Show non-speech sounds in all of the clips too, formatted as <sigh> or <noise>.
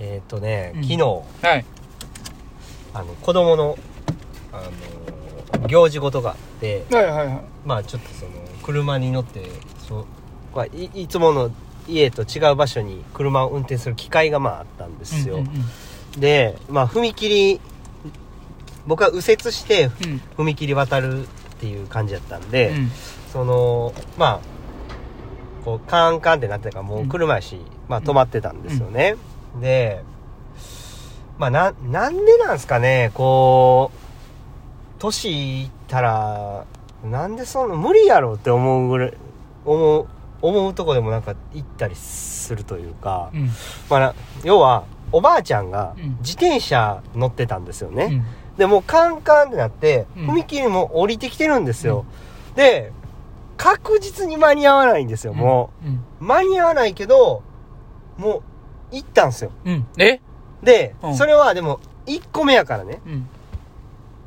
えっ、とね、うん昨日はい。あの子供のあの行事事があってはいはいはい。まあちょっとその車に乗ってそうまあいいつもの家と違う場所に車を運転する機会がまああったんですよ、うんうんでまあ踏切僕は右折してうん。踏切渡るっていう感じだったんで、うんそのまあこうカンカンってなってたからもう車やし、まあ止まってたんですよね、でまあななんでなんすかねこう年いったらなんでそんな無理やろって思うぐらい思う思うとこでもなんか行ったりするというか、うん。まあな要はおばあちゃんがうん。自転車乗ってたんですよね、うん。でもうカンカンってなって、うん。踏切も降りてきてるんですよ、で確実に間に合わないんですよ、もう。ん。う間に合わないけどもう行ったんですよ。うん。え？で、うん。それはでも1個目やからね。うん。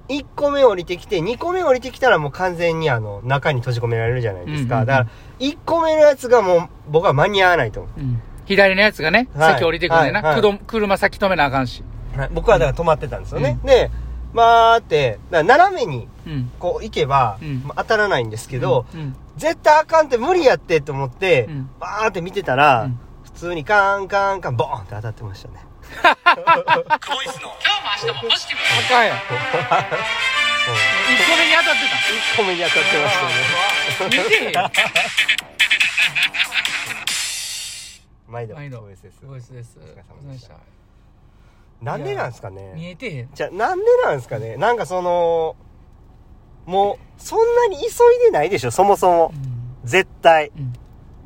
1個目降りてきて2個目降りてきたらもう完全にあの中に閉じ込められるじゃないですか、うんうんうん。だから1個目のやつがもう僕は間に合わないと思う。ん。左のやつがね、はい。先降りてくんでな。はいはい。くど車先止めなあかんし。う、はい。僕はだから止まってたんですよね、うん。でまあってだから斜めにうん。こう行けば、うん。まあ当たらないんですけど、うん。絶対あかんって無理やってと思って、うん。バーって見てたら、うん普通にカンカンカンボーンって当たってましたね。あかんやん。1個目に当たって1個目に当たってましたね。た。見てへん。毎度、毎度そうですですすごいです。お疲れ様でしたなんでなんですか見ねえてへん。じゃあなんでなんですかね？なんかその、もう、そんなに急いでないでしょ、そもそもう。ん。絶対。うん。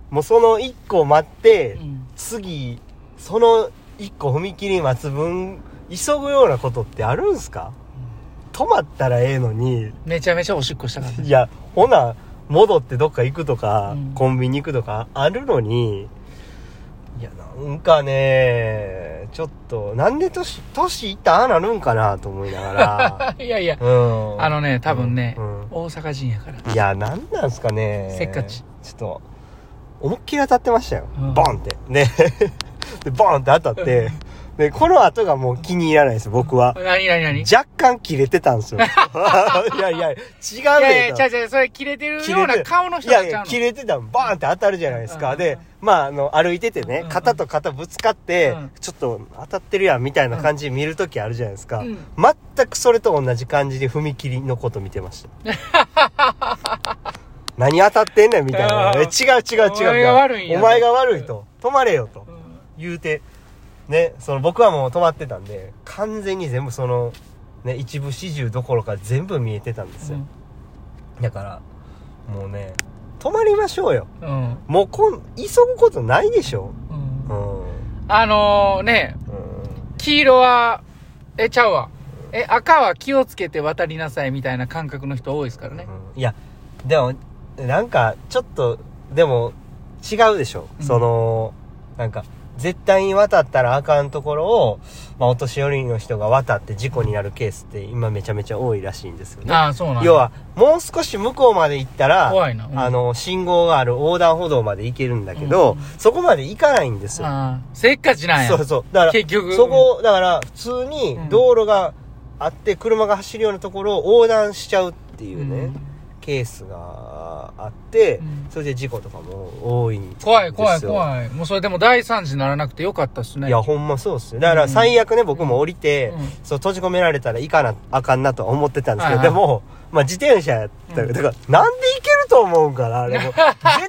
もうその1個待って、うん。次、その1個踏切待つ分、急ぐようなことってあるんすか？止まったらええのに、めちゃめちゃおしっこしたかった。いや、ほな、戻ってどっか行くとか、うんコンビニ行くとかあるのに、いや、なんかね、ちょっと、なんで年、年いったらああなるんかなと思いながら、<laughs> いやいや、うん。あのね、多分ね、うん大阪人やから。いや、なんなんすかね。せっかち。ちょっと、思いっきり当たってましたよ。うんボンって。<laughs> で、で、ボンって当たって、で、この後がもう気に入らないです、僕は。何何何？い若干切れてたんですよ。<laughs> いやいや、違うやいねや、ちゃうちゃう、それ切れてるような顔のいやいや、人がちゃうの。切れてたのバーンって当たるじゃないですか。うんで、まあ、あの、歩いててねうん、肩と肩ぶつかってうん、ちょっと当たってるやん、みたいな感じで見るときあるじゃないですかうん。全くそれと同じ感じで踏切のこと見てました。<laughs> 何当たってんねんみたいな。違う違う違う。お前が悪いお前が悪いと。止まれよとう。ん言うて、ね、その僕はもう止まってたんで、完全に全部その、ね、一部始終どころか全部見えてたんですよ。だから、もうね、止まりましょうよ。うん。うん。もうこん、急ぐことないでしょうんうん。あのー、ね、うん。黄色は、え、ちゃうわ。え、赤は気をつけて渡りなさいみたいな感覚の人多いですからね。うんいや、でも、なんか、ちょっと、でも、違うでしょ、うん。その、なんか、絶対に渡ったらあかんところを、まあ、お年寄りの人が渡って事故になるケースって今めちゃめちゃ多いらしいんですよね。ああ、そうなんや。要、は、もう少し向こうまで行ったら、怖いな。うん。あの、信号がある横断歩道まで行けるんだけど、うん。そこまで行かないんですよ。ああ、せっかちなんや。そうそう。だから、結局。そこ、だから、普通に道路があって、車が走るようなところを横断しちゃうっていうね、うんケースがあって、うんそれで事故とかも多いんですよ。怖い怖い怖い。もうそれでも大惨事にならなくてよかったっすね。いや、ほんまそうっすよ。だから、最悪ね、僕も降りて、うんそう、閉じ込められたらいかな、あかんなとは思ってたんですけど、はいはいでも、まあ、自転車やっただから、なんで行けると思うんかな、あれも。<laughs> 絶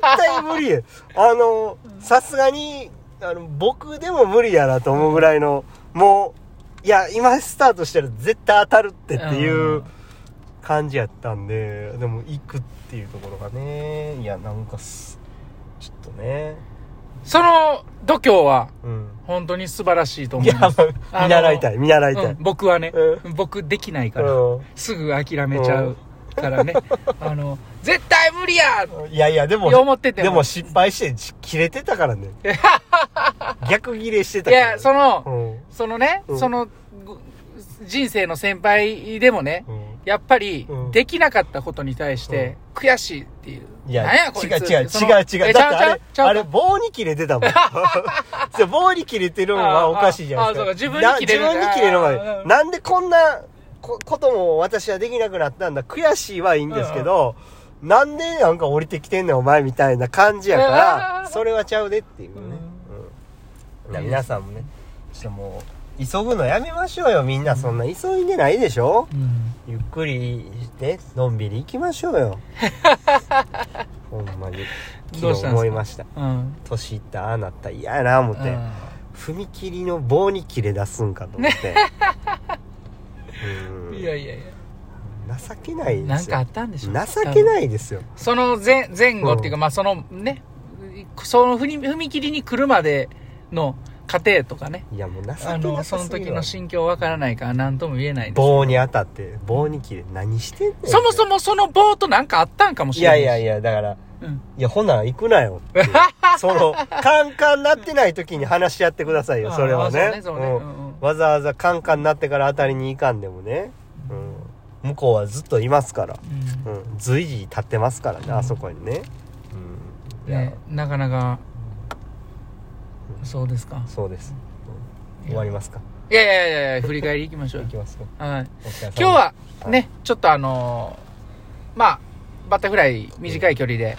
対無理や。あの、さすがに、あの、僕でも無理やなと思うぐらいの、もう、いや、今スタートしたら絶対当たるってっていううん感じやったんで、でも行くっていうところがね、いや、なんかす、ちょっとね、その度胸は、うん。本当に素晴らしいと思います。まあ見習いたい、見習いたい。うん僕はね、う僕できないから、うんすぐ諦めちゃうからね。<laughs> あの、絶対無理やいやいや、でも、思っててもでも失敗してち切れてたからね。<laughs> 逆切れしてたいから。や、その、うん。そのね、うんその、ぐ人生の先輩でもね、うん。やっぱりうん、できなかったことに対して、悔しいっていう。いや、や違う違う違う違う。えだってあれ、あれ棒に切れてたもん。<laughs> 棒に切れてるのはおかしいじゃないですか。自分に切れるな自分に切れるのああが、なんでこんなこことも私はできなくなったんだ。悔しいはいいんですけど、なんでなんか降りてきてんねんお前みたいな感じやかあら、あそれはちゃうでっていうね。うん。皆さんもね、ちょっともう、急ぐのやめましょうよ。みんな。そんな急いでないでしょ？うん。ゆっくりしてのんびり行きましょうよ。<laughs> ほんまに昨日思いました。うん年いったああなったら嫌やな思って、うん。踏切の棒に切れ出すんかと思って、<laughs> うん。いやいやい情けないやなんですよ。かあったんでしょ情けないですよ。その前前後っていうか、うん。まあそのねその踏踏切に来るまでの過程とかね。いやもう情けあのなその時のさすぎるわ心境わからないから何とも言えないです。棒に当たって棒に切れ何してんねんそもそもその棒となんかあったんかもしいれないやいやいやだからうん。いやほな行くなよっていう。<laughs> そのカンカンなってない時に話し合ってくださいよ <laughs> それはね。あそうねそうね。うん。うんうん。わざわざカンカンになってから当たりに行かんでもね、うん、向こうはずっといますから、うん。うん、随時立ってますからね、うん。あそこにね、うん、いや。ねなかなかそうですか。そうです、うん。終わりますか？いやいやいやいや振り返りいきましょう。行きますか。はい。お疲れ様。今日ははい。ね、ちょっとあのーまあバタフライ短い距離で、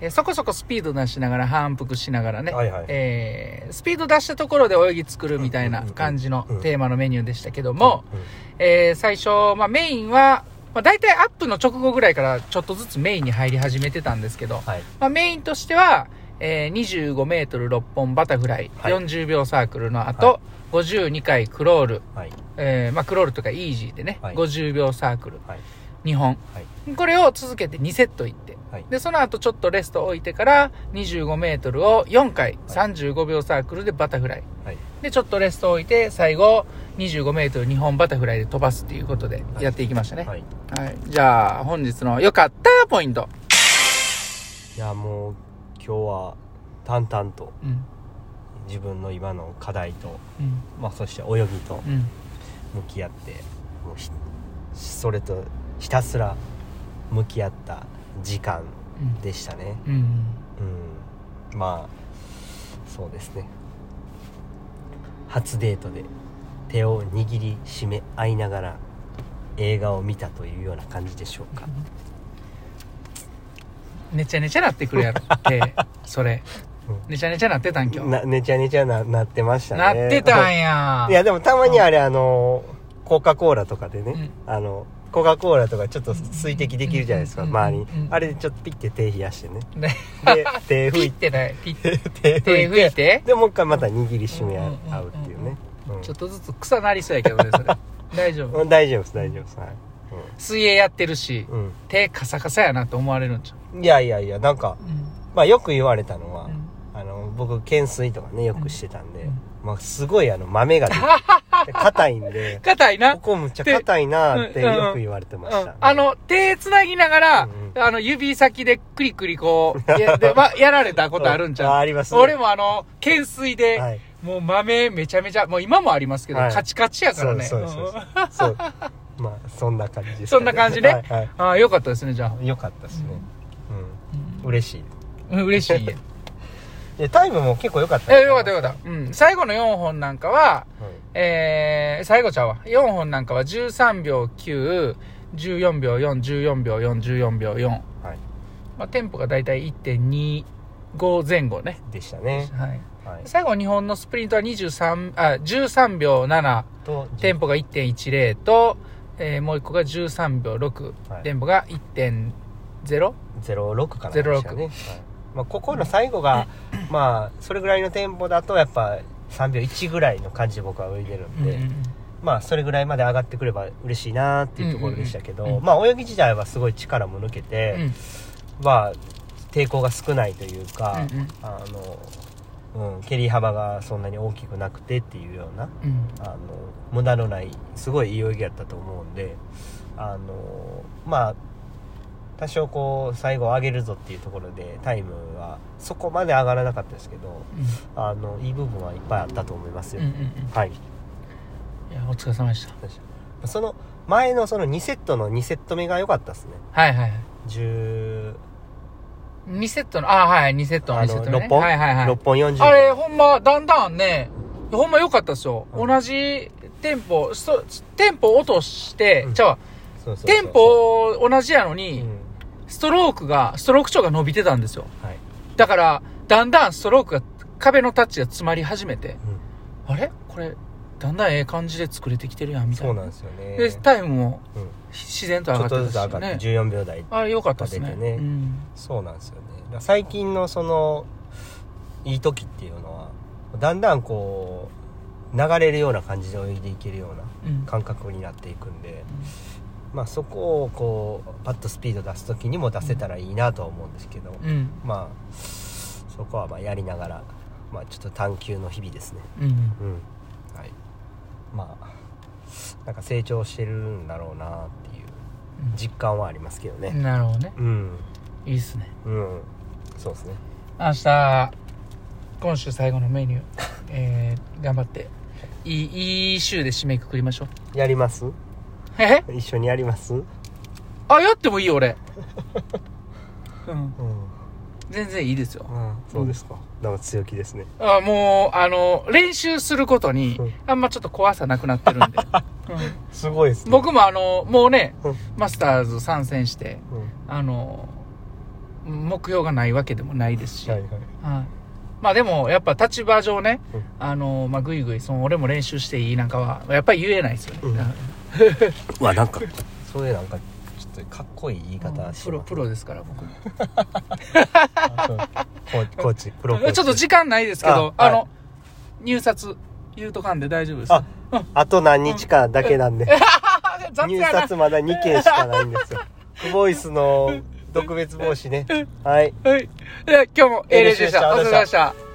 えーそこそこスピード出しながら反復しながらね、はいはい。えースピード出したところで泳ぎ作るみたいな感じのテーマのメニューでしたけども、うん。えー最初、まあ、メインは、まあ、大体アップの直後ぐらいからちょっとずつメインに入り始めてたんですけど、はい。まあ、メインとしては、えー、25メートル6本バタフライ、はい。40秒サークルの後、は52回クロール、はい。えーまあ、クロールとかイージーでね、はい。50秒サークル。はい。2本、はい。これを続けて2セットいって。はい。でその後ちょっとレスト置いてから25メートルを4回35秒サークルでバタフライ。はい。でちょっとレスト置いて最後25メートル2本バタフライで飛ばすっていうことでやっていきましたね。はい。はい、じゃあ本日の良かったポイント。いやもう今日は淡々とうん。自分の今の課題と、うん。まあ、そして泳ぎとうん。向き合ってもうひそれとひたすら向き合った時間うん。でしたね。うんうん。まあそうですね。初デートで手を握りしめ合いながら映画を見たというような感じでしょうかねちゃねちゃなってくるやろって <laughs> それ。うん。ねちゃねちゃなってたん今日。なねちゃねちゃななってましたね。なってたんや。いやでもたまにあれあのコカ・コーラとかでね、うん。あのコカ・コーラとかちょっと水滴できるじゃないですかうん周りにうんあれでちょっとピッて手冷やしてね。ね。で手ピ拭いッてないピッて。<laughs> て。手手拭いて。でもう一回また握りしめ合うっていうね。うんちょっとずつ草なりそうやけどねそれ。大丈夫。う <laughs> ん大丈夫です大丈夫です。はい水泳やってるしうん、手カサカサやなと思われるんちゃう？ん、いやいやいやなんかううん。まあよく言われたのは、うん。あの僕懸垂とかねよくしてたんで、うん。まあすごいあの豆が出てで <laughs> 硬いんで硬いな。ここむっちゃ硬いなってうん。よく言われてました、うん、あの、手繋ぎながら、うんあの、指先でクリクリこう、<laughs> やでまやられたことあるんちゃう、あありますね。俺もあの、懸垂で、はい。もう豆めちゃめちゃ、もう今もありますけど、はい。カチカチやからね。そうそうそう。うん。そうまあそんな感じですそんな感じねはいはい。ああ、よかったですね、じゃあ。よかったですね。うん、うん。嬉しい。うん嬉しい。<laughs> タイムも結構良かった。え、よかったよかった。うん。最後の4本なんかは、た、えー、最後ちゃうわ。4本なんかは13秒9、14秒4、14秒4、14秒4。はい、まあ、テンポがだいたい1.25前後ね。でしたね、はい。はい、最後日本のスプリントは23あ13秒7とテンポが1.10と、えーもう一個が13秒6、はい。テンポが1.0 06かなでしたね、はい。まあ、ここの最後がまあそれぐらいのテンポだとやっぱ3秒1ぐらいの感じで僕は泳いでるんで、まあそれぐらいまで上がってくれば嬉しいなっていうところでしたけど、うんうんうん。まあ泳ぎ自体はすごい力も抜けて、うん。まあ抵抗が少ないというか、うんうん。あの、うん、蹴り幅がそんなに大きくなくてっていうようなうん。あの無駄のないすごいいい泳ぎやったと思うんであのまあ多少こう最後上げるぞっていうところでタイムはそこまで上がらなかったですけどあのいい部分はいっぱいあったと思いますよ、うんうんうん。はい。いやお疲れ様でした。その前のその2セットの2セット目が良かったですね。はいはいはい。10 2セットの、あはい、2セットのあ2セッの、トね。6本？はいはいはい ?6。本40あれ、ほんま、だんだんね、ほんま良かったですよ。うん同じテンポ、ストテンポ落として、うゃテンポ同じやのに、うんストロークが、ストローク長が伸びてたんですよ。はい。だから、だんだんストロークが、壁のタッチが詰まり始めて、あれ？これ、だんだんええ感じで作れてきてるやん、みたいな。そうなんですよね。で、タイムもうん自然とちょがってたし、ずつ上がってね。14秒台。あれ良かったですね。出てねうん。そうなんですよね。だから最近のその、いい時っていうのは、だんだんこう、流れるような感じで泳いでいけるようなうん。感覚になっていくんで、まあそこをこう、パッとスピード出す時にも出せたらいいなとは思うんですけど、うん。まあ、そこはまあやりながら、まあちょっと探求の日々ですね。うん。うん。はい。まあ、なんか成長してるんだろうなっていう実感はありますけどね。なるほどね。うん。いいっすね。うん。そうですね。明日、今週最後のメニュー、<laughs> えー、頑張って、いい、いい週で締めくくりましょう。やります？え？一緒にやります？うん。あ、やってもいいよ、俺。<laughs> うん。全然いいですよ。そうですか。なんか強気ですね。あもう、あの、練習することにうん、あんまちょっと怖さなくなってるんで。う <laughs> んすごいですね。僕もあの、もうねうん、マスターズ参戦して、うん。あの、目標がないわけでもないですし。はいはい。はい。まあでも、やっぱ立場上ね、うんあの、まあ、ぐいぐい、その、俺も練習していいなんかは、やっぱり言えないですよね。うん <laughs> わ、なんか、それなんか、ちょっとかっこいい言い方しプロ、プロですから、僕。コーチ、コーチ、プロコーチ。ちょっと時間ないですけど、あはいあの、入札、言うとかんで大丈夫です。あ、あと何日かだけなんで。<laughs> 入。札まだ2件しかないんですよ。クボイスの特別帽子ね。はい。はい。では今日も A 練習でした。お疲れ様でした。